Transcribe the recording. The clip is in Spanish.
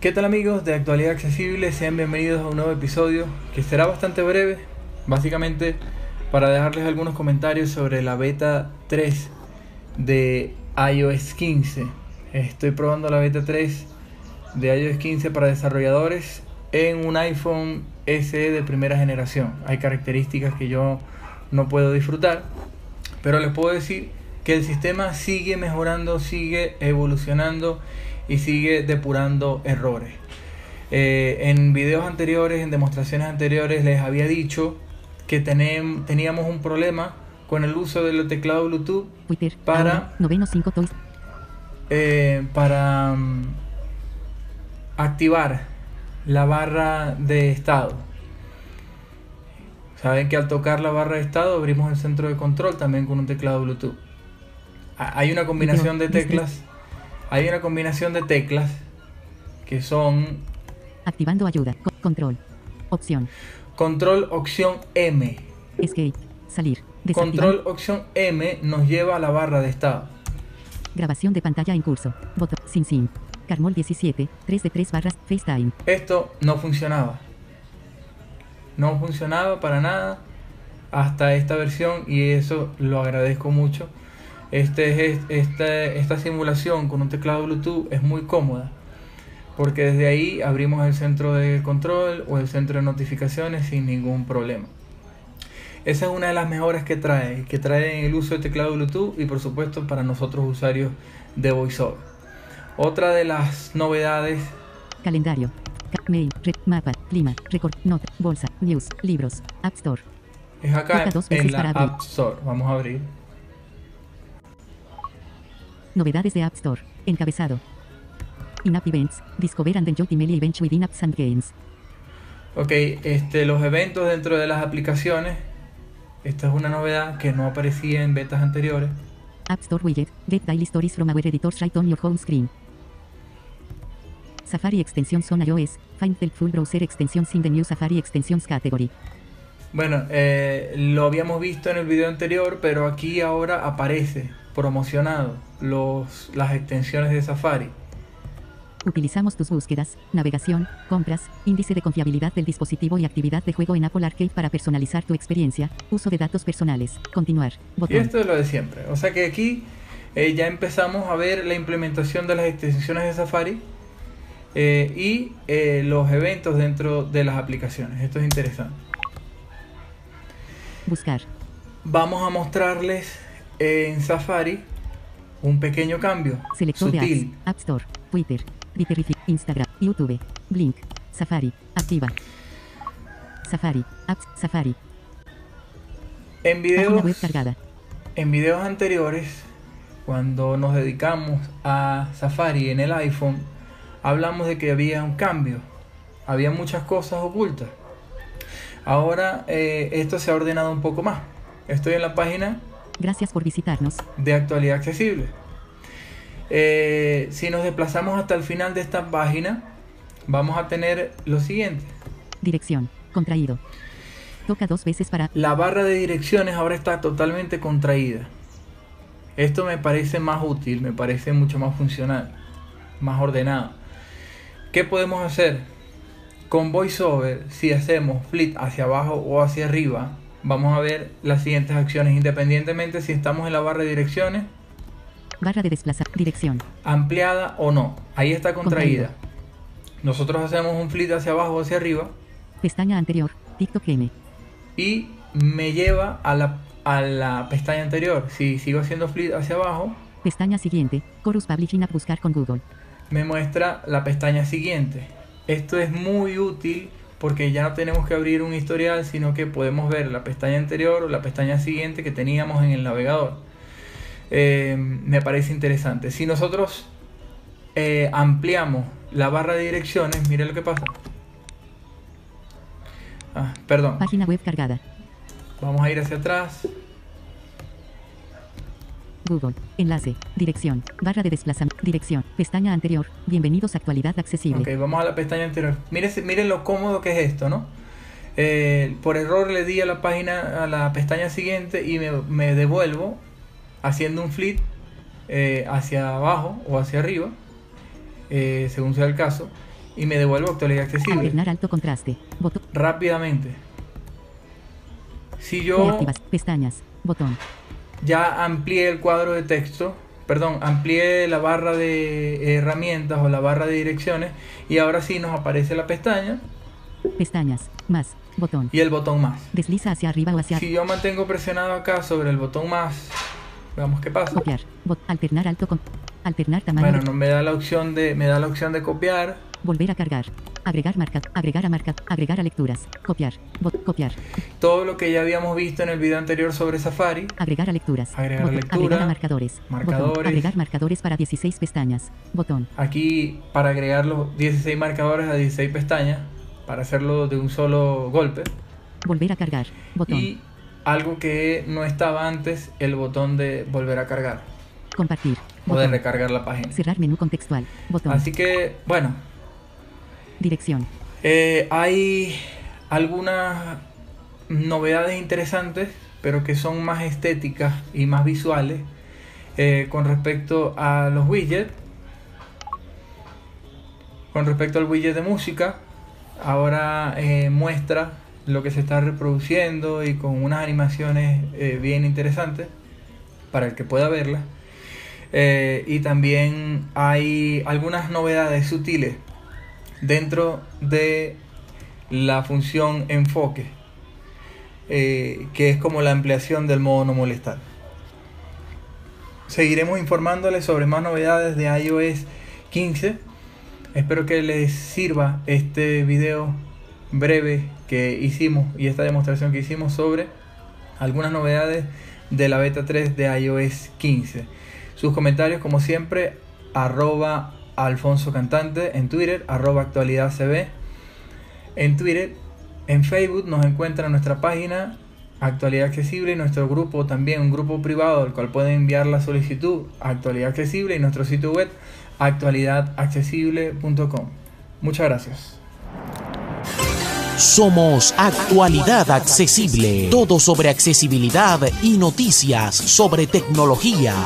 ¿Qué tal amigos de Actualidad Accesible? Sean bienvenidos a un nuevo episodio que será bastante breve, básicamente para dejarles algunos comentarios sobre la beta 3 de iOS 15. Estoy probando la beta 3 de iOS 15 para desarrolladores en un iPhone SE de primera generación. Hay características que yo no puedo disfrutar, pero les puedo decir que el sistema sigue mejorando, sigue evolucionando y sigue depurando errores. Eh, en videos anteriores, en demostraciones anteriores, les había dicho que teníamos un problema con el uso del teclado Bluetooth para, eh, para mm, activar la barra de estado. Saben que al tocar la barra de estado abrimos el centro de control también con un teclado Bluetooth. Hay una combinación de teclas hay una combinación de teclas que son... Activando ayuda. control. Opción. Control opción M. Escape. Salir. Control opción M nos lleva a la barra de estado. Grabación de pantalla en curso. Botón. Sin sin. Carmol 17. 3 de 3 barras. FaceTime. Esto no funcionaba. No funcionaba para nada hasta esta versión y eso lo agradezco mucho este, este, esta simulación con un teclado Bluetooth es muy cómoda porque desde ahí abrimos el centro de control o el centro de notificaciones sin ningún problema. Esa es una de las mejores que trae, que trae el uso de teclado Bluetooth y por supuesto para nosotros usuarios de VoiceOver. Otra de las novedades. Calendario, mail, mapa, clima, record, nota, bolsa, news, libros, App Store. Es acá en la App Store. Vamos a abrir. Novedades de App Store. Encabezado. In-app events. Discover and enjoy email events within apps and games. Ok, este, los eventos dentro de las aplicaciones. Esta es una novedad que no aparecía en betas anteriores. App Store widget. Get daily stories from our editors right on your home screen. Safari extensión son iOS. Find the full browser extensions in the new Safari extensions category. Bueno, eh, lo habíamos visto en el video anterior, pero aquí ahora aparece promocionado los, las extensiones de Safari. Utilizamos tus búsquedas, navegación, compras, índice de confiabilidad del dispositivo y actividad de juego en Apple Arcade para personalizar tu experiencia, uso de datos personales, continuar, Y esto es lo de siempre. O sea que aquí eh, ya empezamos a ver la implementación de las extensiones de Safari eh, y los eventos dentro de las aplicaciones. Esto es interesante. Buscar. Vamos a mostrarles en Safari un pequeño cambio Selector sutil. De App Store, Twitter, Instagram, YouTube, Blink, Safari, activa. Safari, Apps, Safari. En videos, en videos anteriores, cuando nos dedicamos a Safari en el iPhone, hablamos de que había un cambio, había muchas cosas ocultas. Ahora eh, esto se ha ordenado un poco más. Estoy en la página Gracias por visitarnos. De actualidad accesible. Eh, si nos desplazamos hasta el final de esta página, vamos a tener lo siguiente. Dirección, contraído. Toca dos veces para... La barra de direcciones ahora está totalmente contraída. Esto me parece más útil, me parece mucho más funcional, más ordenado. ¿Qué podemos hacer? Con VoiceOver, si hacemos flip hacia abajo o hacia arriba, vamos a ver las siguientes acciones independientemente si estamos en la barra de direcciones. Barra de desplazar, dirección. Ampliada o no. Ahí está contraída. Nosotros hacemos un flip hacia abajo o hacia arriba. Pestaña anterior, TikTok M. Y me lleva a la, a la pestaña anterior. Si sigo haciendo flip hacia abajo. Pestaña siguiente, Chorus Publishing App Buscar con Google. Me muestra la pestaña siguiente. Esto es muy útil porque ya no tenemos que abrir un historial, sino que podemos ver la pestaña anterior o la pestaña siguiente que teníamos en el navegador. Eh, me parece interesante. Si nosotros eh, ampliamos la barra de direcciones, mire lo que pasa. Ah, perdón. Página web cargada. Vamos a ir hacia atrás. Google. Enlace. Dirección. Barra de desplazamiento. Dirección. Pestaña anterior. Bienvenidos a actualidad accesible. Ok, vamos a la pestaña anterior. Miren, miren lo cómodo que es esto, ¿no? Eh, por error le di a la página, a la pestaña siguiente y me, devuelvo haciendo un flip eh, hacia abajo o hacia arriba, eh, según sea el caso. y me devuelvo actualidad accesible. Alternar alto contraste. Botón. Rápidamente. Si yo Reactivas. Pestañas. Botón. Ya amplié el cuadro de texto, perdón, amplié la barra de herramientas o la barra de direcciones y ahora sí nos aparece la pestaña Pestañas. Más. Botón. y el botón más. Desliza hacia arriba o hacia Si yo mantengo presionado acá sobre el botón más, veamos qué pasa. copiar. Bot- alternar alto con. Alternar tamaño. Bueno, no me da la opción de me da la opción de copiar. Volver a cargar. Agregar marca. Agregar a marca. Agregar a lecturas. Copiar. Bot- copiar. Todo lo que ya habíamos visto en el video anterior sobre Safari. Agregar a lecturas. Agregar a Botón. lectura. Agregar a marcadores. Marcadores. Botón. Agregar marcadores para 16 pestañas. Botón. Aquí para agregar los 16 marcadores a 16 pestañas para hacerlo de un solo golpe. Volver a cargar. Botón. Y algo que no estaba antes, el botón de volver a cargar Compartir. o de recargar la página. Cerrar menú contextual. Botón. Así que, bueno, Dirección. eh, hay algunas novedades interesantes, pero que son más estéticas y más visuales eh, con respecto a los widgets. Con respecto al widget de música, ahora eh, muestra lo que se está reproduciendo y con unas animaciones bien interesantes para el que pueda verlas. Y también hay algunas novedades sutiles dentro de la función enfoque, eh, que es como la ampliación del modo no molestar. Seguiremos informándoles sobre más novedades de iOS 15. Espero que les sirva este video breve que hicimos y esta demostración que hicimos sobre algunas novedades de la beta 3 de iOS 15. Sus comentarios, como siempre, arroba Alfonso Cantante en Twitter, arroba actualidad CB en Twitter. En Facebook nos encuentra nuestra página Actualidad Accesible y nuestro grupo también, un grupo privado al cual pueden enviar la solicitud a Actualidad Accesible y nuestro sitio web actualidadaccesible.com. Muchas gracias. Somos Actualidad Accesible. Todo sobre accesibilidad y noticias sobre tecnología.